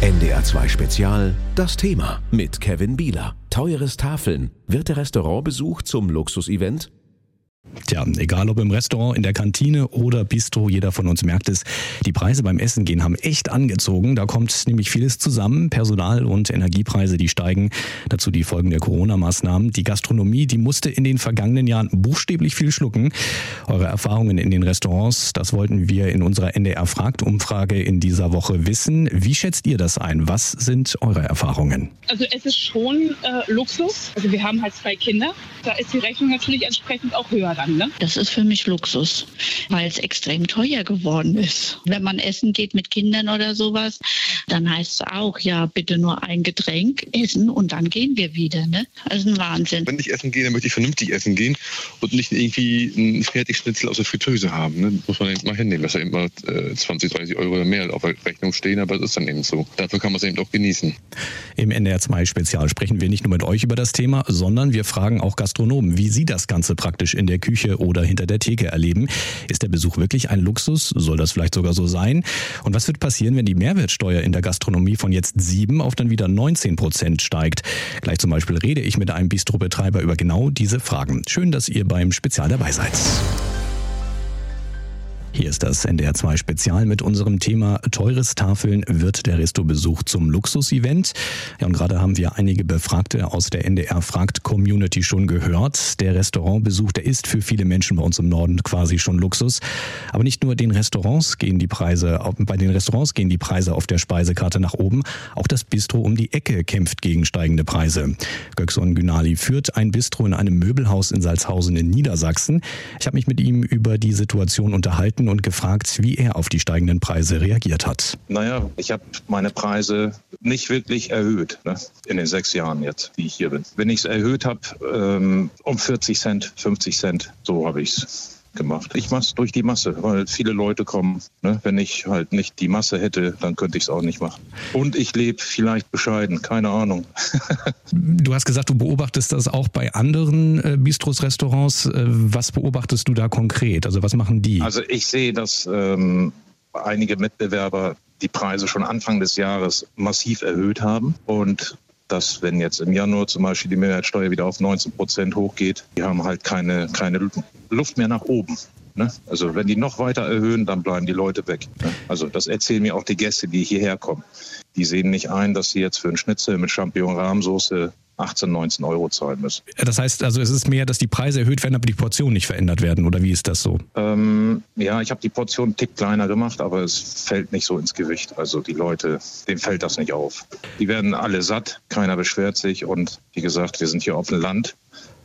NDR 2 Spezial Das Thema mit Kevin Bieler. Teures Tafeln. Wird der Restaurantbesuch zum Luxusevent? Tja, egal ob im Restaurant, in der Kantine oder Bistro, jeder von uns merkt es, die Preise beim Essen gehen haben echt angezogen. Da kommt nämlich vieles zusammen. Personal- und Energiepreise, die steigen. Dazu die Folgen der Corona-Maßnahmen. Die Gastronomie, die musste in den vergangenen Jahren buchstäblich viel schlucken. Eure Erfahrungen in den Restaurants, das wollten wir in unserer NDR Fragt-Umfrage in dieser Woche wissen. Wie schätzt ihr das ein? Was sind eure Erfahrungen? Also es ist schon äh, Luxus. Also wir haben halt zwei Kinder. Da ist die Rechnung natürlich entsprechend auch höher dann. Ne? Das ist für mich Luxus, weil es extrem teuer geworden ist. Wenn man essen geht mit Kindern oder sowas, dann heißt es auch, ja, bitte nur ein Getränk essen und dann gehen wir wieder. Ne? Also ein Wahnsinn. Wenn ich essen gehe, dann möchte ich vernünftig essen gehen und nicht irgendwie ein Fertigschnitzel aus der Fritteuse haben. Ne? Muss man eben mal hinnehmen, dass da immer äh, 20, 30 Euro mehr auf der Rechnung stehen, aber das ist dann eben so. Dafür kann man es eben auch genießen. Im NDR 2 Spezial sprechen wir nicht nur mit euch über das Thema, sondern wir fragen auch Gastronomen, wie sie das Ganze praktisch in der Küche oder hinter der Theke erleben. Ist der Besuch wirklich ein Luxus? Soll das vielleicht sogar so sein? Und was wird passieren, wenn die Mehrwertsteuer in der Gastronomie von jetzt 7 auf dann wieder 19 Prozent steigt? Gleich zum Beispiel rede ich mit einem Bistrobetreiber über genau diese Fragen. Schön, dass ihr beim Spezial dabei seid. Hier ist das NDR 2 Spezial mit unserem Thema Teures Tafeln wird der Resto-Besuch zum Luxus-Event. Ja, und gerade haben wir einige Befragte aus der NDR Fragt Community schon gehört. Der Restaurantbesuch, der ist für viele Menschen bei uns im Norden quasi schon Luxus. Aber nicht nur den Restaurants gehen die Preise, bei den Restaurants gehen die Preise auf der Speisekarte nach oben. Auch das Bistro um die Ecke kämpft gegen steigende Preise. Gökson Günali führt ein Bistro in einem Möbelhaus in Salzhausen in Niedersachsen. Ich habe mich mit ihm über die Situation unterhalten und gefragt, wie er auf die steigenden Preise reagiert hat. Naja, ich habe meine Preise nicht wirklich erhöht ne, in den sechs Jahren jetzt, die ich hier bin. Wenn ich es erhöht habe, ähm, um 40 Cent, 50 Cent, so habe ich es gemacht. Ich mache es durch die Masse, weil viele Leute kommen. Ne? Wenn ich halt nicht die Masse hätte, dann könnte ich es auch nicht machen. Und ich lebe vielleicht bescheiden, keine Ahnung. du hast gesagt, du beobachtest das auch bei anderen äh, Bistros, Restaurants. Äh, was beobachtest du da konkret? Also was machen die? Also ich sehe, dass ähm, einige Mitbewerber die Preise schon Anfang des Jahres massiv erhöht haben und dass wenn jetzt im Januar zum Beispiel die Mehrwertsteuer wieder auf 19 Prozent hochgeht, die haben halt keine, keine Luft mehr nach oben. Ne? Also wenn die noch weiter erhöhen, dann bleiben die Leute weg. Ne? Also das erzählen mir auch die Gäste, die hierher kommen. Die sehen nicht ein, dass sie jetzt für einen Schnitzel mit Champignon-Rahmsoße 18, 19 Euro zahlen müssen. Das heißt also, es ist mehr, dass die Preise erhöht werden, aber die Portionen nicht verändert werden, oder wie ist das so? Ähm, ja, ich habe die Portion einen Tick kleiner gemacht, aber es fällt nicht so ins Gewicht. Also die Leute, denen fällt das nicht auf. Die werden alle satt, keiner beschwert sich und wie gesagt, wir sind hier auf dem Land.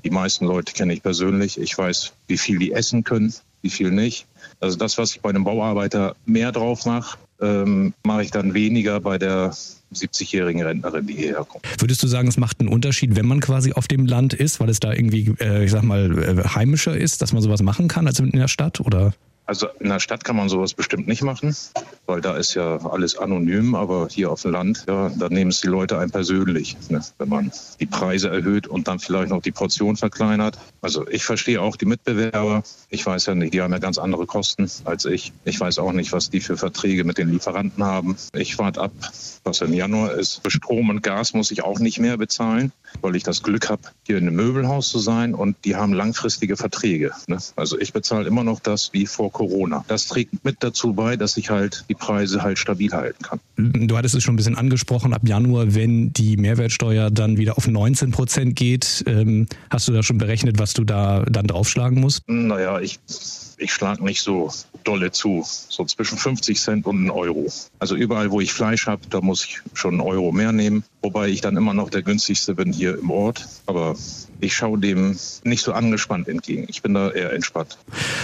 Die meisten Leute kenne ich persönlich. Ich weiß, wie viel die essen können, wie viel nicht. Also das, was ich bei einem Bauarbeiter mehr drauf mache, ähm, mache ich dann weniger bei der 70-jährigen Rentnerin, die hierher kommt. Würdest du sagen, es macht einen Unterschied, wenn man quasi auf dem Land ist, weil es da irgendwie, äh, ich sag mal, äh, heimischer ist, dass man sowas machen kann als in der Stadt? Oder? Also in der Stadt kann man sowas bestimmt nicht machen, weil da ist ja alles anonym, aber hier auf dem Land, ja, da nehmen es die Leute ein persönlich, ne, wenn man die Preise erhöht und dann vielleicht noch die Portion verkleinert. Also ich verstehe auch die Mitbewerber. Ich weiß ja nicht, die haben ja ganz andere Kosten als ich. Ich weiß auch nicht, was die für Verträge mit den Lieferanten haben. Ich warte ab, was im Januar ist. Für Strom und Gas muss ich auch nicht mehr bezahlen, weil ich das Glück habe, hier in einem Möbelhaus zu sein und die haben langfristige Verträge. Ne? Also ich bezahle immer noch das wie vor Corona. Das trägt mit dazu bei, dass ich halt die Preise halt stabil halten kann. Du hattest es schon ein bisschen angesprochen, ab Januar, wenn die Mehrwertsteuer dann wieder auf 19 Prozent geht, ähm, hast du da schon berechnet, was du da dann draufschlagen musst? Naja, ich, ich schlage nicht so dolle zu, so zwischen 50 Cent und einen Euro. Also überall, wo ich Fleisch habe, da muss ich schon einen Euro mehr nehmen, wobei ich dann immer noch der günstigste bin hier im Ort. Aber ich schaue dem nicht so angespannt entgegen. Ich bin da eher entspannt.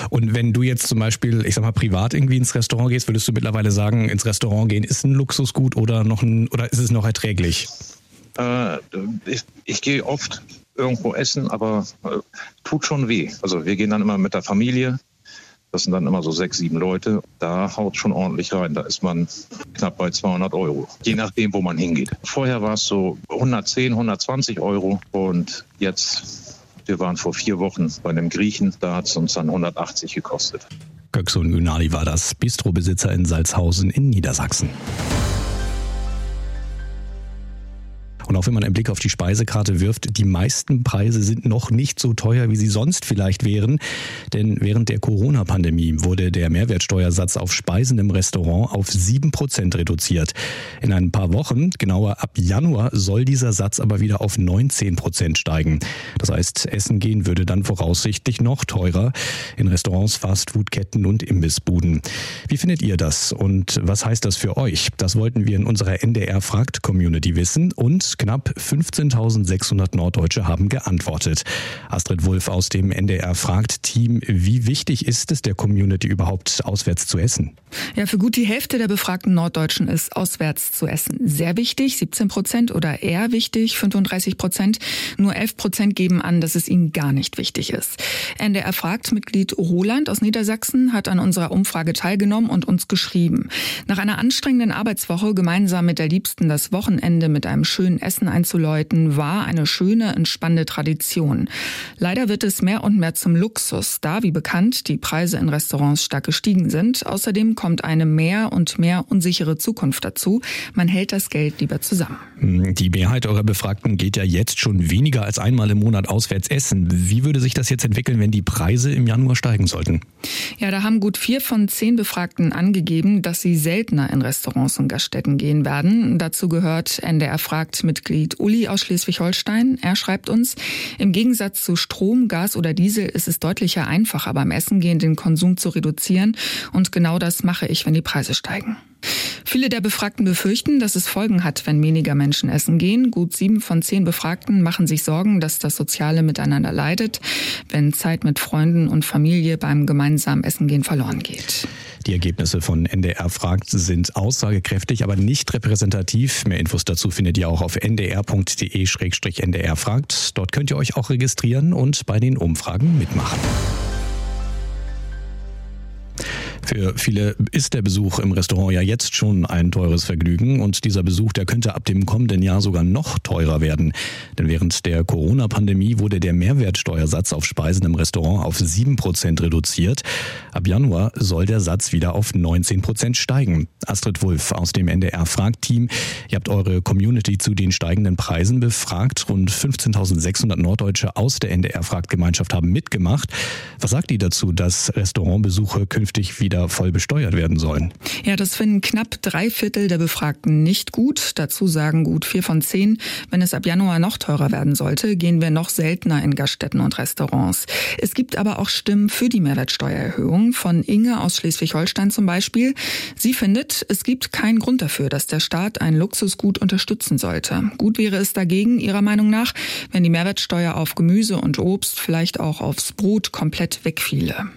Und wenn du jetzt zum Beispiel, ich sag mal, privat irgendwie ins Restaurant gehst, würdest du mittlerweile sagen, ins Restaurant gehen ist ein Luxusgut oder noch ein, oder ist es noch erträglich? Äh, ich, ich gehe oft irgendwo essen, aber äh, tut schon weh. Also wir gehen dann immer mit der Familie. Das sind dann immer so sechs, sieben Leute. Da haut schon ordentlich rein. Da ist man knapp bei 200 Euro. Je nachdem, wo man hingeht. Vorher war es so 110, 120 Euro. Und jetzt, wir waren vor vier Wochen bei einem Griechen. Da hat es uns dann 180 gekostet. Göksun Günali war das Bistrobesitzer in Salzhausen in Niedersachsen. Und auch wenn man einen Blick auf die Speisekarte wirft, die meisten Preise sind noch nicht so teuer, wie sie sonst vielleicht wären. Denn während der Corona-Pandemie wurde der Mehrwertsteuersatz auf Speisen im Restaurant auf sieben Prozent reduziert. In ein paar Wochen, genauer ab Januar, soll dieser Satz aber wieder auf 19 Prozent steigen. Das heißt, Essen gehen würde dann voraussichtlich noch teurer in Restaurants, Fastfood-Ketten und Imbissbuden. Wie findet ihr das und was heißt das für euch? Das wollten wir in unserer NDR Fragt Community wissen und knapp 15.600 Norddeutsche haben geantwortet. Astrid Wulff aus dem NDR Fragt Team, wie wichtig ist es der Community überhaupt auswärts zu essen? Ja, für gut die Hälfte der befragten Norddeutschen ist auswärts zu essen. Sehr wichtig, 17 Prozent oder eher wichtig, 35 Prozent. Nur 11 Prozent geben an, dass es ihnen gar nicht wichtig ist. NDR fragt Mitglied Roland aus Niedersachsen hat an unserer Umfrage teilgenommen und uns geschrieben. Nach einer anstrengenden Arbeitswoche gemeinsam mit der Liebsten das Wochenende mit einem schönen Essen einzuläuten, war eine schöne, entspannende Tradition. Leider wird es mehr und mehr zum Luxus, da, wie bekannt, die Preise in Restaurants stark gestiegen sind. Außerdem kommt eine mehr und mehr unsichere Zukunft dazu. Man hält das Geld lieber zusammen. Die Mehrheit eurer Befragten geht ja jetzt schon weniger als einmal im Monat auswärts essen. Wie würde sich das jetzt entwickeln, wenn die Preise im Januar steigen sollten? Ja, da haben gut vier von zehn Befragten angegeben, dass sie seltener in Restaurants und Gaststätten gehen werden. Dazu gehört NDR fragt Mitglied Uli aus Schleswig-Holstein. Er schreibt uns, im Gegensatz zu Strom, Gas oder Diesel ist es deutlicher einfacher beim Essen gehen den Konsum zu reduzieren. Und genau das mache ich, wenn die Preise steigen. Viele der Befragten befürchten, dass es Folgen hat, wenn weniger Menschen essen gehen. Gut sieben von zehn Befragten machen sich Sorgen, dass das soziale Miteinander leidet, wenn Zeit mit Freunden und Familie beim gemeinsamen Essen gehen verloren geht. Die Ergebnisse von NDR fragt sind aussagekräftig, aber nicht repräsentativ. Mehr Infos dazu findet ihr auch auf ndr.de-ndr fragt. Dort könnt ihr euch auch registrieren und bei den Umfragen mitmachen. Für viele ist der Besuch im Restaurant ja jetzt schon ein teures Vergnügen und dieser Besuch, der könnte ab dem kommenden Jahr sogar noch teurer werden. Denn während der Corona-Pandemie wurde der Mehrwertsteuersatz auf Speisen im Restaurant auf 7% reduziert. Ab Januar soll der Satz wieder auf 19% steigen. Astrid Wulff aus dem NDR Fragt-Team. Ihr habt eure Community zu den steigenden Preisen befragt. Rund 15.600 Norddeutsche aus der NDR Fragt-Gemeinschaft haben mitgemacht. Was sagt ihr dazu, dass Restaurantbesuche künftig wieder wieder voll besteuert werden sollen. Ja, das finden knapp drei Viertel der Befragten nicht gut. Dazu sagen gut vier von zehn, wenn es ab Januar noch teurer werden sollte, gehen wir noch seltener in Gaststätten und Restaurants. Es gibt aber auch Stimmen für die Mehrwertsteuererhöhung. Von Inge aus Schleswig-Holstein zum Beispiel. Sie findet, es gibt keinen Grund dafür, dass der Staat ein Luxusgut unterstützen sollte. Gut wäre es dagegen, ihrer Meinung nach, wenn die Mehrwertsteuer auf Gemüse und Obst, vielleicht auch aufs Brot komplett wegfiele.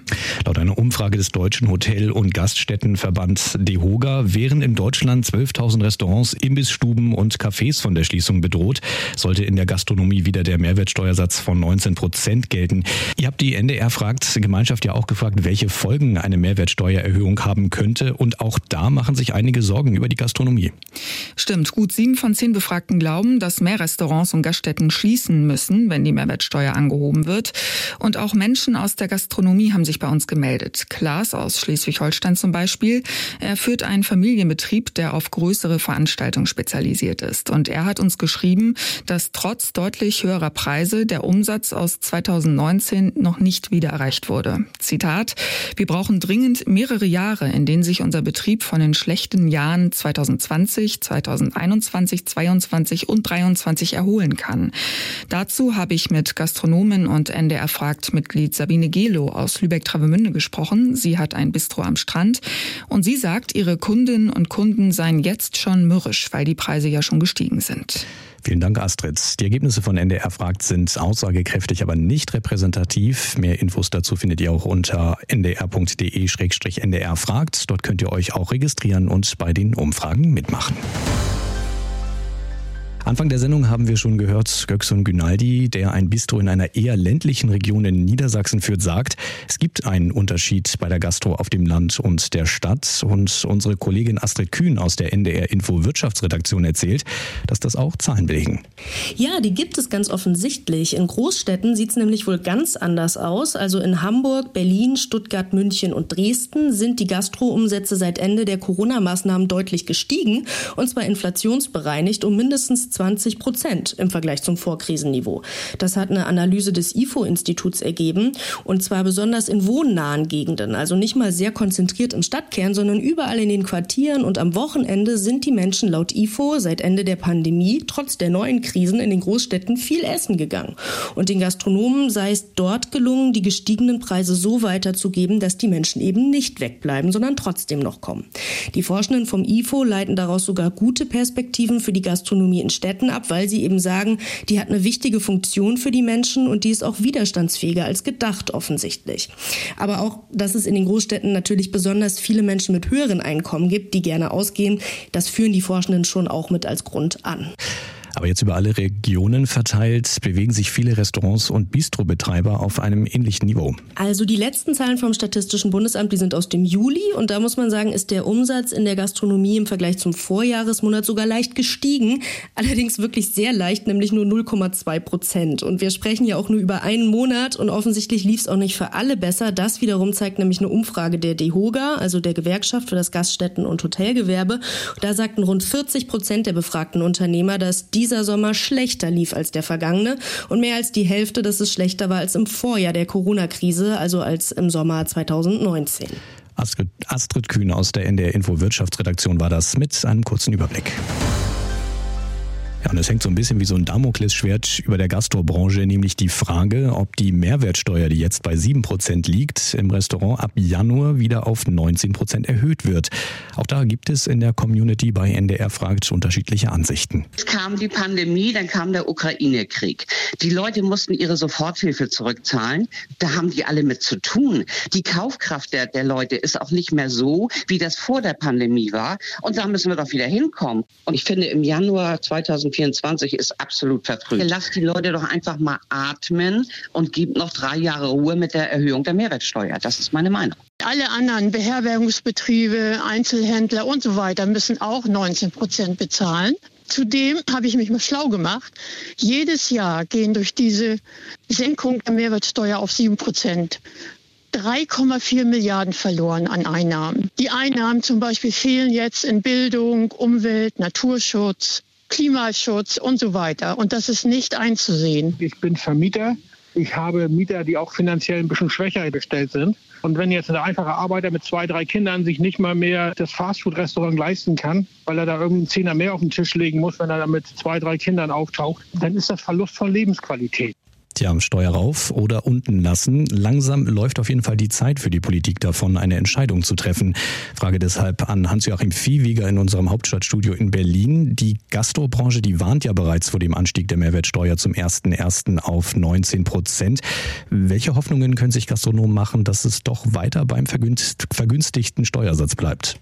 Laut einer Umfrage des Deutschen Hotel Hotel- und Gaststättenverband DEHOGA wären in Deutschland 12.000 Restaurants, Imbissstuben und Cafés von der Schließung bedroht. Sollte in der Gastronomie wieder der Mehrwertsteuersatz von 19 Prozent gelten. Ihr habt die NDR fragt Gemeinschaft ja auch gefragt, welche Folgen eine Mehrwertsteuererhöhung haben könnte. Und auch da machen sich einige Sorgen über die Gastronomie. Stimmt, gut sieben von zehn Befragten glauben, dass mehr Restaurants und Gaststätten schließen müssen, wenn die Mehrwertsteuer angehoben wird. Und auch Menschen aus der Gastronomie haben sich bei uns gemeldet. Klaas aus Schleswig Schleswig-Holstein zum Beispiel. Er führt einen Familienbetrieb, der auf größere Veranstaltungen spezialisiert ist. Und er hat uns geschrieben, dass trotz deutlich höherer Preise der Umsatz aus 2019 noch nicht wieder erreicht wurde. Zitat, wir brauchen dringend mehrere Jahre, in denen sich unser Betrieb von den schlechten Jahren 2020, 2021, 22 und 23 erholen kann. Dazu habe ich mit Gastronomin und NDR fragt Mitglied Sabine Gelo aus Lübeck-Travemünde gesprochen. Sie hat ein Bistro Bistro am Strand. Und sie sagt, ihre Kundinnen und Kunden seien jetzt schon mürrisch, weil die Preise ja schon gestiegen sind. Vielen Dank, Astrid. Die Ergebnisse von NDR fragt sind aussagekräftig, aber nicht repräsentativ. Mehr Infos dazu findet ihr auch unter ndr.de-ndr fragt. Dort könnt ihr euch auch registrieren und bei den Umfragen mitmachen. Anfang der Sendung haben wir schon gehört, Göksun Günaldi, der ein Bistro in einer eher ländlichen Region in Niedersachsen führt, sagt, es gibt einen Unterschied bei der Gastro auf dem Land und der Stadt. Und unsere Kollegin Astrid Kühn aus der NDR Info Wirtschaftsredaktion erzählt, dass das auch Zahlen belegen. Ja, die gibt es ganz offensichtlich. In Großstädten sieht es nämlich wohl ganz anders aus. Also in Hamburg, Berlin, Stuttgart, München und Dresden sind die Gastro-Umsätze seit Ende der Corona-Maßnahmen deutlich gestiegen und zwar inflationsbereinigt um mindestens 20 Prozent im Vergleich zum Vorkrisenniveau. Das hat eine Analyse des IFO-Instituts ergeben und zwar besonders in wohnnahen Gegenden, also nicht mal sehr konzentriert im Stadtkern, sondern überall in den Quartieren und am Wochenende sind die Menschen laut IFO seit Ende der Pandemie trotz der neuen Krisen in den Großstädten viel essen gegangen. Und den Gastronomen sei es dort gelungen, die gestiegenen Preise so weiterzugeben, dass die Menschen eben nicht wegbleiben, sondern trotzdem noch kommen. Die Forschenden vom IFO leiten daraus sogar gute Perspektiven für die Gastronomie in Städten ab, weil sie eben sagen, die hat eine wichtige Funktion für die Menschen und die ist auch widerstandsfähiger als gedacht offensichtlich. Aber auch, dass es in den Großstädten natürlich besonders viele Menschen mit höheren Einkommen gibt, die gerne ausgehen, das führen die Forschenden schon auch mit als Grund an. Aber jetzt über alle Regionen verteilt bewegen sich viele Restaurants und Bistrobetreiber auf einem ähnlichen Niveau. Also die letzten Zahlen vom Statistischen Bundesamt, die sind aus dem Juli und da muss man sagen, ist der Umsatz in der Gastronomie im Vergleich zum Vorjahresmonat sogar leicht gestiegen. Allerdings wirklich sehr leicht, nämlich nur 0,2 Prozent. Und wir sprechen ja auch nur über einen Monat und offensichtlich lief es auch nicht für alle besser. Das wiederum zeigt nämlich eine Umfrage der DEHOGA, also der Gewerkschaft für das Gaststätten- und Hotelgewerbe. Da sagten rund 40 Prozent der befragten Unternehmer, dass die dieser Sommer schlechter lief als der vergangene und mehr als die Hälfte, dass es schlechter war als im Vorjahr der Corona-Krise, also als im Sommer 2019. Astrid, Astrid Kühn aus der NDR Info Wirtschaftsredaktion war das mit einem kurzen Überblick. Ja, und es hängt so ein bisschen wie so ein Damoklesschwert über der Gastrobranche, nämlich die Frage, ob die Mehrwertsteuer, die jetzt bei 7% liegt, im Restaurant ab Januar wieder auf 19% erhöht wird. Auch da gibt es in der Community bei NDR fragt unterschiedliche Ansichten. Es kam die Pandemie, dann kam der Ukraine-Krieg. Die Leute mussten ihre Soforthilfe zurückzahlen. Da haben die alle mit zu tun. Die Kaufkraft der, der Leute ist auch nicht mehr so, wie das vor der Pandemie war. Und da müssen wir doch wieder hinkommen. Und ich finde, im Januar 2000 2024 ist absolut verfrüht. Lasst die Leute doch einfach mal atmen und gibt noch drei Jahre Ruhe mit der Erhöhung der Mehrwertsteuer. Das ist meine Meinung. Alle anderen Beherbergungsbetriebe, Einzelhändler und so weiter müssen auch 19 Prozent bezahlen. Zudem habe ich mich mal schlau gemacht. Jedes Jahr gehen durch diese Senkung der Mehrwertsteuer auf 7 Prozent 3,4 Milliarden verloren an Einnahmen. Die Einnahmen zum Beispiel fehlen jetzt in Bildung, Umwelt, Naturschutz, Klimaschutz und so weiter. Und das ist nicht einzusehen. Ich bin Vermieter. Ich habe Mieter, die auch finanziell ein bisschen schwächer gestellt sind. Und wenn jetzt ein einfacher Arbeiter mit zwei, drei Kindern sich nicht mal mehr das Fastfood-Restaurant leisten kann, weil er da irgendeinen Zehner mehr auf den Tisch legen muss, wenn er da mit zwei, drei Kindern auftaucht, dann ist das Verlust von Lebensqualität. Tja, Steuer rauf oder unten lassen. Langsam läuft auf jeden Fall die Zeit für die Politik davon, eine Entscheidung zu treffen. Frage deshalb an Hans-Joachim Viehwieger in unserem Hauptstadtstudio in Berlin. Die Gastrobranche, die warnt ja bereits vor dem Anstieg der Mehrwertsteuer zum 1.1. auf 19 Prozent. Welche Hoffnungen können sich Gastronomen machen, dass es doch weiter beim vergünstigten Steuersatz bleibt?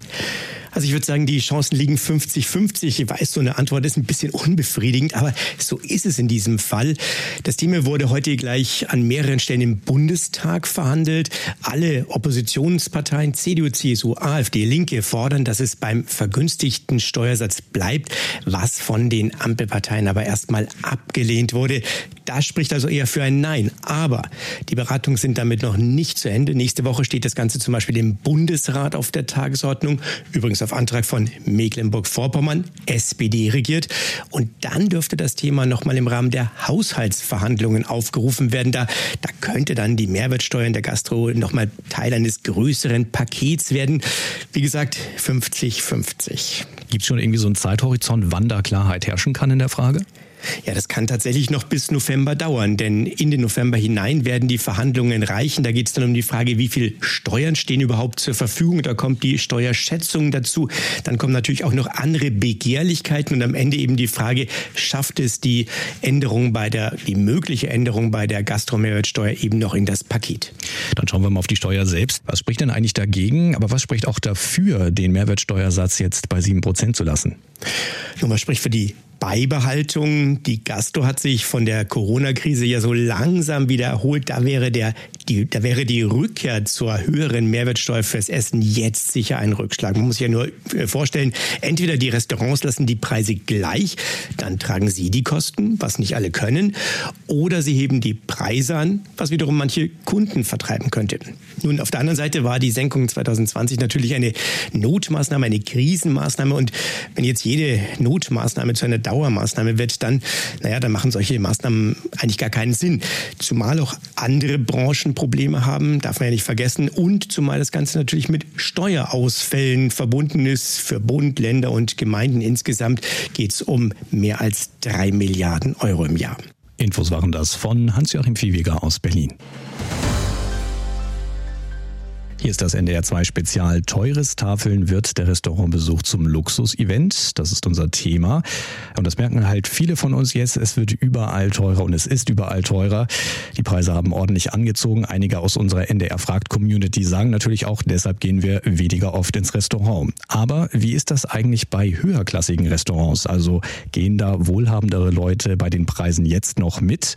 Also ich würde sagen, die Chancen liegen 50-50. Ich weiß, so eine Antwort ist ein bisschen unbefriedigend, aber so ist es in diesem Fall. Das Thema wurde heute gleich an mehreren Stellen im Bundestag verhandelt. Alle Oppositionsparteien, CDU, CSU, AfD, Linke fordern, dass es beim vergünstigten Steuersatz bleibt, was von den Ampelparteien aber erstmal abgelehnt wurde. Das spricht also eher für ein Nein. Aber die Beratungen sind damit noch nicht zu Ende. Nächste Woche steht das Ganze zum Beispiel im Bundesrat auf der Tagesordnung. Übrigens auf Antrag von Mecklenburg-Vorpommern, SPD regiert. Und dann dürfte das Thema nochmal im Rahmen der Haushaltsverhandlungen aufgerufen werden. Da, da könnte dann die Mehrwertsteuer in der Gastro nochmal Teil eines größeren Pakets werden. Wie gesagt, 50-50. Gibt es schon irgendwie so einen Zeithorizont, wann da Klarheit herrschen kann in der Frage? Ja, das kann tatsächlich noch bis November dauern, denn in den November hinein werden die Verhandlungen reichen. Da geht es dann um die Frage, wie viel Steuern stehen überhaupt zur Verfügung. Da kommt die Steuerschätzung dazu. Dann kommen natürlich auch noch andere Begehrlichkeiten und am Ende eben die Frage, schafft es die Änderung bei der, die mögliche Änderung bei der Gastromehrwertsteuer eben noch in das Paket? Dann schauen wir mal auf die Steuer selbst. Was spricht denn eigentlich dagegen? Aber was spricht auch dafür, den Mehrwertsteuersatz jetzt bei sieben Prozent zu lassen? Nun, was spricht für die Beibehaltung. Die Gastro hat sich von der Corona-Krise ja so langsam wieder erholt. Da wäre der die, da wäre die Rückkehr zur höheren Mehrwertsteuer fürs Essen jetzt sicher ein Rückschlag. Man muss sich ja nur äh, vorstellen, entweder die Restaurants lassen die Preise gleich, dann tragen sie die Kosten, was nicht alle können, oder sie heben die Preise an, was wiederum manche Kunden vertreiben könnte. Nun, auf der anderen Seite war die Senkung 2020 natürlich eine Notmaßnahme, eine Krisenmaßnahme und wenn jetzt jede Notmaßnahme zu einer Dauermaßnahme wird, dann, naja, dann machen solche Maßnahmen eigentlich gar keinen Sinn. Zumal auch andere Branchen Probleme haben, darf man ja nicht vergessen. Und zumal das Ganze natürlich mit Steuerausfällen verbunden ist. Für Bund, Länder und Gemeinden insgesamt geht es um mehr als drei Milliarden Euro im Jahr. Infos waren das von Hans-Joachim Viehweger aus Berlin. Hier ist das NDR 2 Spezial. Teures Tafeln wird der Restaurantbesuch zum Luxus-Event. Das ist unser Thema. Und das merken halt viele von uns jetzt. Es wird überall teurer und es ist überall teurer. Die Preise haben ordentlich angezogen. Einige aus unserer NDR Fragt Community sagen natürlich auch, deshalb gehen wir weniger oft ins Restaurant. Aber wie ist das eigentlich bei höherklassigen Restaurants? Also gehen da wohlhabendere Leute bei den Preisen jetzt noch mit?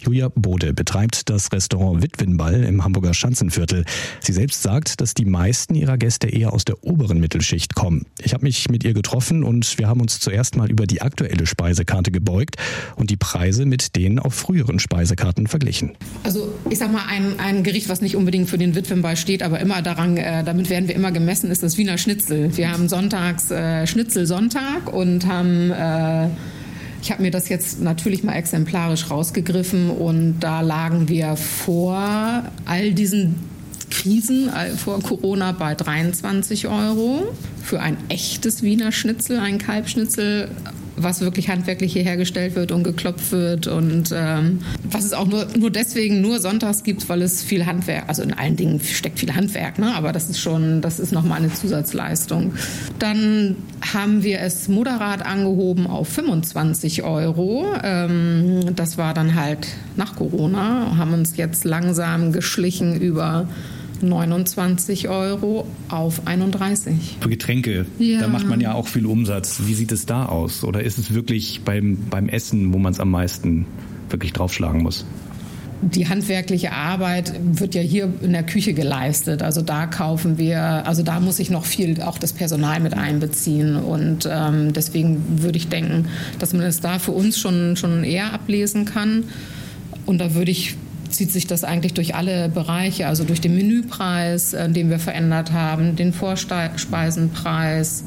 Julia Bode betreibt das Restaurant Witwenball im Hamburger Schanzenviertel. Sie selbst sagt, dass die meisten ihrer Gäste eher aus der oberen Mittelschicht kommen. Ich habe mich mit ihr getroffen und wir haben uns zuerst mal über die aktuelle Speisekarte gebeugt und die Preise mit denen auf früheren Speisekarten verglichen. Also ich sag mal, ein, ein Gericht, was nicht unbedingt für den Witwenball steht, aber immer daran, äh, damit werden wir immer gemessen, ist das Wiener Schnitzel. Wir haben sonntags äh, Schnitzelsonntag und haben äh, ich habe mir das jetzt natürlich mal exemplarisch rausgegriffen und da lagen wir vor all diesen Krisen äh, vor Corona bei 23 Euro für ein echtes Wiener Schnitzel, ein Kalbschnitzel was wirklich handwerklich hier hergestellt wird und geklopft wird und ähm, was es auch nur, nur deswegen nur sonntags gibt, weil es viel Handwerk, also in allen Dingen steckt viel Handwerk, ne? aber das ist schon, das ist nochmal eine Zusatzleistung. Dann haben wir es moderat angehoben auf 25 Euro. Ähm, das war dann halt nach Corona, haben uns jetzt langsam geschlichen über 29 Euro auf 31. Für Getränke, ja. da macht man ja auch viel Umsatz. Wie sieht es da aus? Oder ist es wirklich beim, beim Essen, wo man es am meisten wirklich draufschlagen muss? die handwerkliche Arbeit wird ja hier in der Küche geleistet. Also da kaufen wir, also da muss ich noch viel auch das Personal mit einbeziehen. Und ähm, deswegen würde ich denken, dass man es da für uns schon, schon eher ablesen kann. Und da würde ich zieht sich das eigentlich durch alle Bereiche, also durch den Menüpreis, äh, den wir verändert haben, den Vorspeisenpreis,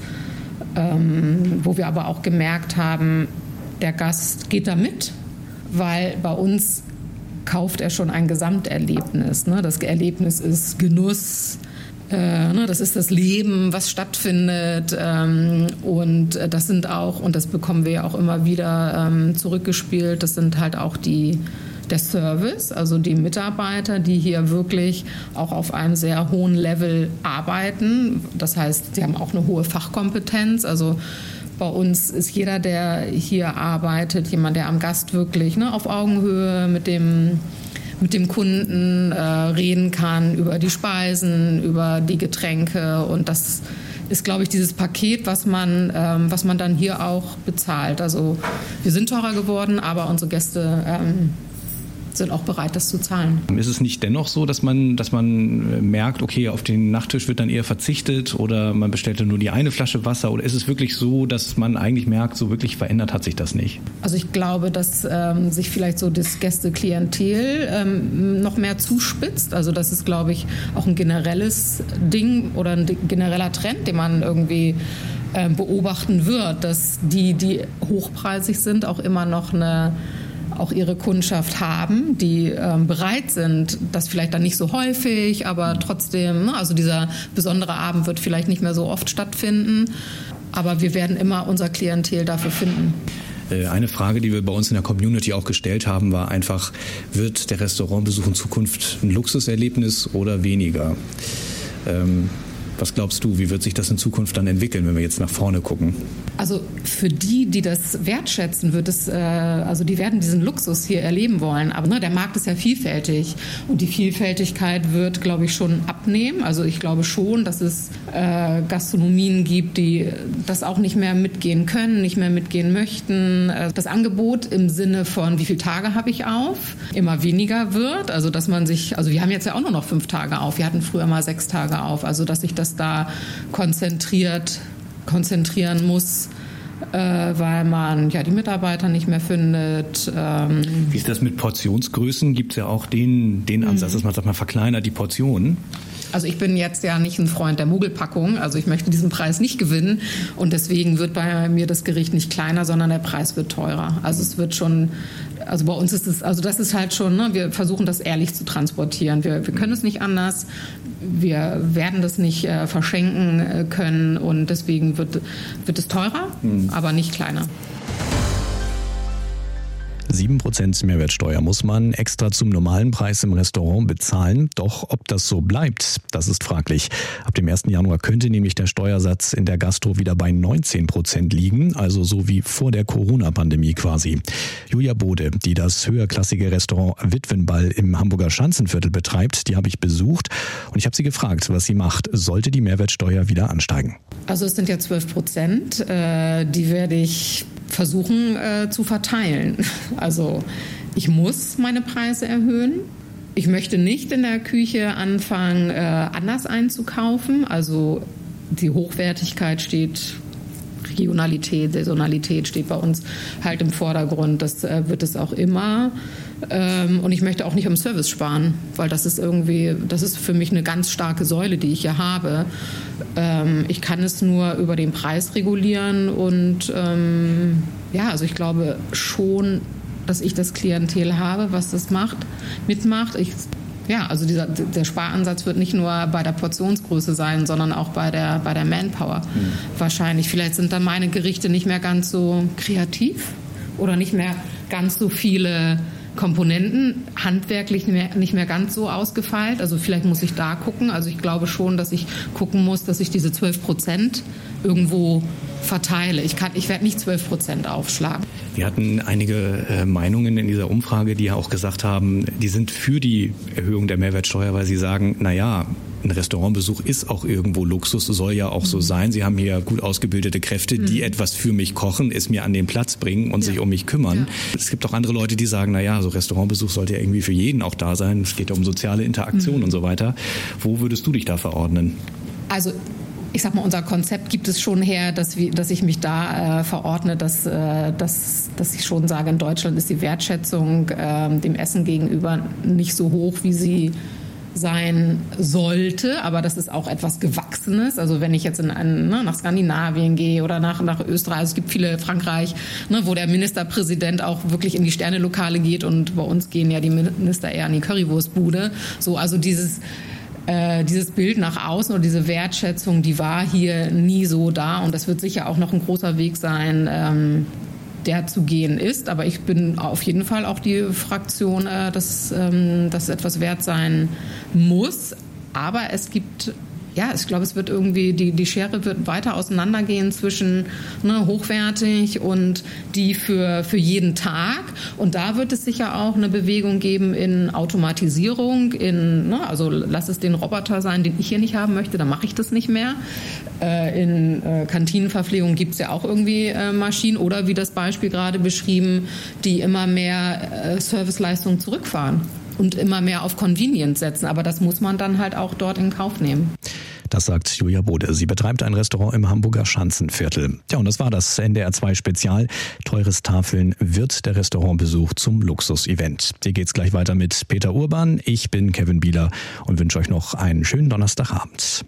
ähm, wo wir aber auch gemerkt haben, der Gast geht da mit, weil bei uns kauft er schon ein Gesamterlebnis. Ne? Das Erlebnis ist Genuss, äh, ne, das ist das Leben, was stattfindet. Ähm, und äh, das sind auch, und das bekommen wir ja auch immer wieder ähm, zurückgespielt, das sind halt auch die der Service, also die Mitarbeiter, die hier wirklich auch auf einem sehr hohen Level arbeiten. Das heißt, sie haben auch eine hohe Fachkompetenz. Also bei uns ist jeder, der hier arbeitet, jemand, der am Gast wirklich ne, auf Augenhöhe mit dem mit dem Kunden äh, reden kann über die Speisen, über die Getränke und das ist, glaube ich, dieses Paket, was man, ähm, was man dann hier auch bezahlt. Also wir sind teurer geworden, aber unsere Gäste ähm, sind auch bereit, das zu zahlen. Ist es nicht dennoch so, dass man, dass man äh, merkt, okay, auf den Nachtisch wird dann eher verzichtet oder man bestellt nur die eine Flasche Wasser oder ist es wirklich so, dass man eigentlich merkt, so wirklich verändert hat sich das nicht? Also ich glaube, dass ähm, sich vielleicht so das Gästeklientel ähm, noch mehr zuspitzt. Also das ist, glaube ich, auch ein generelles Ding oder ein genereller Trend, den man irgendwie äh, beobachten wird, dass die, die hochpreisig sind, auch immer noch eine auch ihre Kundschaft haben, die ähm, bereit sind, das vielleicht dann nicht so häufig, aber trotzdem, ne, also dieser besondere Abend wird vielleicht nicht mehr so oft stattfinden, aber wir werden immer unser Klientel dafür finden. Äh, eine Frage, die wir bei uns in der Community auch gestellt haben, war einfach, wird der Restaurantbesuch in Zukunft ein Luxuserlebnis oder weniger? Ähm, was glaubst du, wie wird sich das in Zukunft dann entwickeln, wenn wir jetzt nach vorne gucken? Also für die, die das wertschätzen, wird es, äh, also die werden diesen Luxus hier erleben wollen. Aber ne, der Markt ist ja vielfältig und die Vielfältigkeit wird, glaube ich, schon abnehmen. Also ich glaube schon, dass es äh, Gastronomien gibt, die das auch nicht mehr mitgehen können, nicht mehr mitgehen möchten. Äh, das Angebot im Sinne von, wie viele Tage habe ich auf, immer weniger wird. Also dass man sich, also wir haben jetzt ja auch nur noch fünf Tage auf. Wir hatten früher mal sechs Tage auf. Also dass sich das da konzentriert konzentrieren muss, äh, weil man ja die Mitarbeiter nicht mehr findet. Ähm Wie ist das mit Portionsgrößen? Gibt es ja auch den, den Ansatz, mhm. dass man sagt, man verkleinert die Portionen. Also ich bin jetzt ja nicht ein Freund der Mogelpackung, also ich möchte diesen Preis nicht gewinnen und deswegen wird bei mir das Gericht nicht kleiner, sondern der Preis wird teurer. Also es wird schon, also bei uns ist es, also das ist halt schon, ne, wir versuchen das ehrlich zu transportieren. Wir, wir können es nicht anders, wir werden das nicht äh, verschenken äh, können und deswegen wird, wird es teurer, mhm. aber nicht kleiner. 7% Mehrwertsteuer muss man extra zum normalen Preis im Restaurant bezahlen. Doch ob das so bleibt, das ist fraglich. Ab dem 1. Januar könnte nämlich der Steuersatz in der Gastro wieder bei 19% liegen, also so wie vor der Corona-Pandemie quasi. Julia Bode, die das höherklassige Restaurant Witwenball im Hamburger Schanzenviertel betreibt, die habe ich besucht und ich habe sie gefragt, was sie macht. Sollte die Mehrwertsteuer wieder ansteigen? Also es sind ja 12 Prozent. Äh, die werde ich versuchen äh, zu verteilen. Also ich muss meine Preise erhöhen. Ich möchte nicht in der Küche anfangen, äh, anders einzukaufen. Also die Hochwertigkeit steht Regionalität, Saisonalität steht bei uns halt im Vordergrund. Das äh, wird es auch immer. Ähm, und ich möchte auch nicht am Service sparen, weil das ist irgendwie, das ist für mich eine ganz starke Säule, die ich hier habe. Ähm, ich kann es nur über den Preis regulieren und ähm, ja, also ich glaube schon, dass ich das Klientel habe, was das macht, mitmacht. Ich ja, also dieser, der Sparansatz wird nicht nur bei der Portionsgröße sein, sondern auch bei der, bei der Manpower mhm. wahrscheinlich. Vielleicht sind dann meine Gerichte nicht mehr ganz so kreativ oder nicht mehr ganz so viele Komponenten, handwerklich nicht mehr, nicht mehr ganz so ausgefeilt. Also vielleicht muss ich da gucken. Also ich glaube schon, dass ich gucken muss, dass ich diese 12 Prozent irgendwo verteile. Ich, ich werde nicht 12 Prozent aufschlagen. Wir hatten einige äh, Meinungen in dieser Umfrage, die ja auch gesagt haben, die sind für die Erhöhung der Mehrwertsteuer, weil sie sagen, na ja, ein Restaurantbesuch ist auch irgendwo Luxus, soll ja auch so mhm. sein. Sie haben hier gut ausgebildete Kräfte, die mhm. etwas für mich kochen, es mir an den Platz bringen und ja. sich um mich kümmern. Ja. Es gibt auch andere Leute, die sagen, na ja, so Restaurantbesuch sollte ja irgendwie für jeden auch da sein. Es geht ja um soziale Interaktion mhm. und so weiter. Wo würdest du dich da verordnen? Also ich sag mal, unser Konzept gibt es schon her, dass, wir, dass ich mich da äh, verordne, dass, äh, dass, dass ich schon sage, in Deutschland ist die Wertschätzung äh, dem Essen gegenüber nicht so hoch, wie sie sein sollte, aber das ist auch etwas Gewachsenes. Also wenn ich jetzt in einen, ne, nach Skandinavien gehe oder nach, nach Österreich, also es gibt viele Frankreich, ne, wo der Ministerpräsident auch wirklich in die Sternelokale geht und bei uns gehen ja die Minister eher an die Currywurstbude. So, also dieses äh, dieses Bild nach außen oder diese Wertschätzung, die war hier nie so da und das wird sicher auch noch ein großer Weg sein, ähm, der zu gehen ist. Aber ich bin auf jeden Fall auch die Fraktion, äh, dass ähm, das etwas wert sein muss. Aber es gibt ja, ich glaube, es wird irgendwie, die, die Schere wird weiter auseinandergehen zwischen ne, hochwertig und die für, für jeden Tag. Und da wird es sicher auch eine Bewegung geben in Automatisierung, in, ne, also lass es den Roboter sein, den ich hier nicht haben möchte, dann mache ich das nicht mehr. Äh, in äh, Kantinenverpflegung gibt es ja auch irgendwie äh, Maschinen oder wie das Beispiel gerade beschrieben, die immer mehr äh, Serviceleistungen zurückfahren und immer mehr auf Convenience setzen. Aber das muss man dann halt auch dort in Kauf nehmen. Das sagt Julia Bode. Sie betreibt ein Restaurant im Hamburger Schanzenviertel. Ja, und das war das NDR 2 Spezial. Teures Tafeln wird der Restaurantbesuch zum Luxus-Event. Hier geht's gleich weiter mit Peter Urban. Ich bin Kevin Bieler und wünsche euch noch einen schönen Donnerstagabend.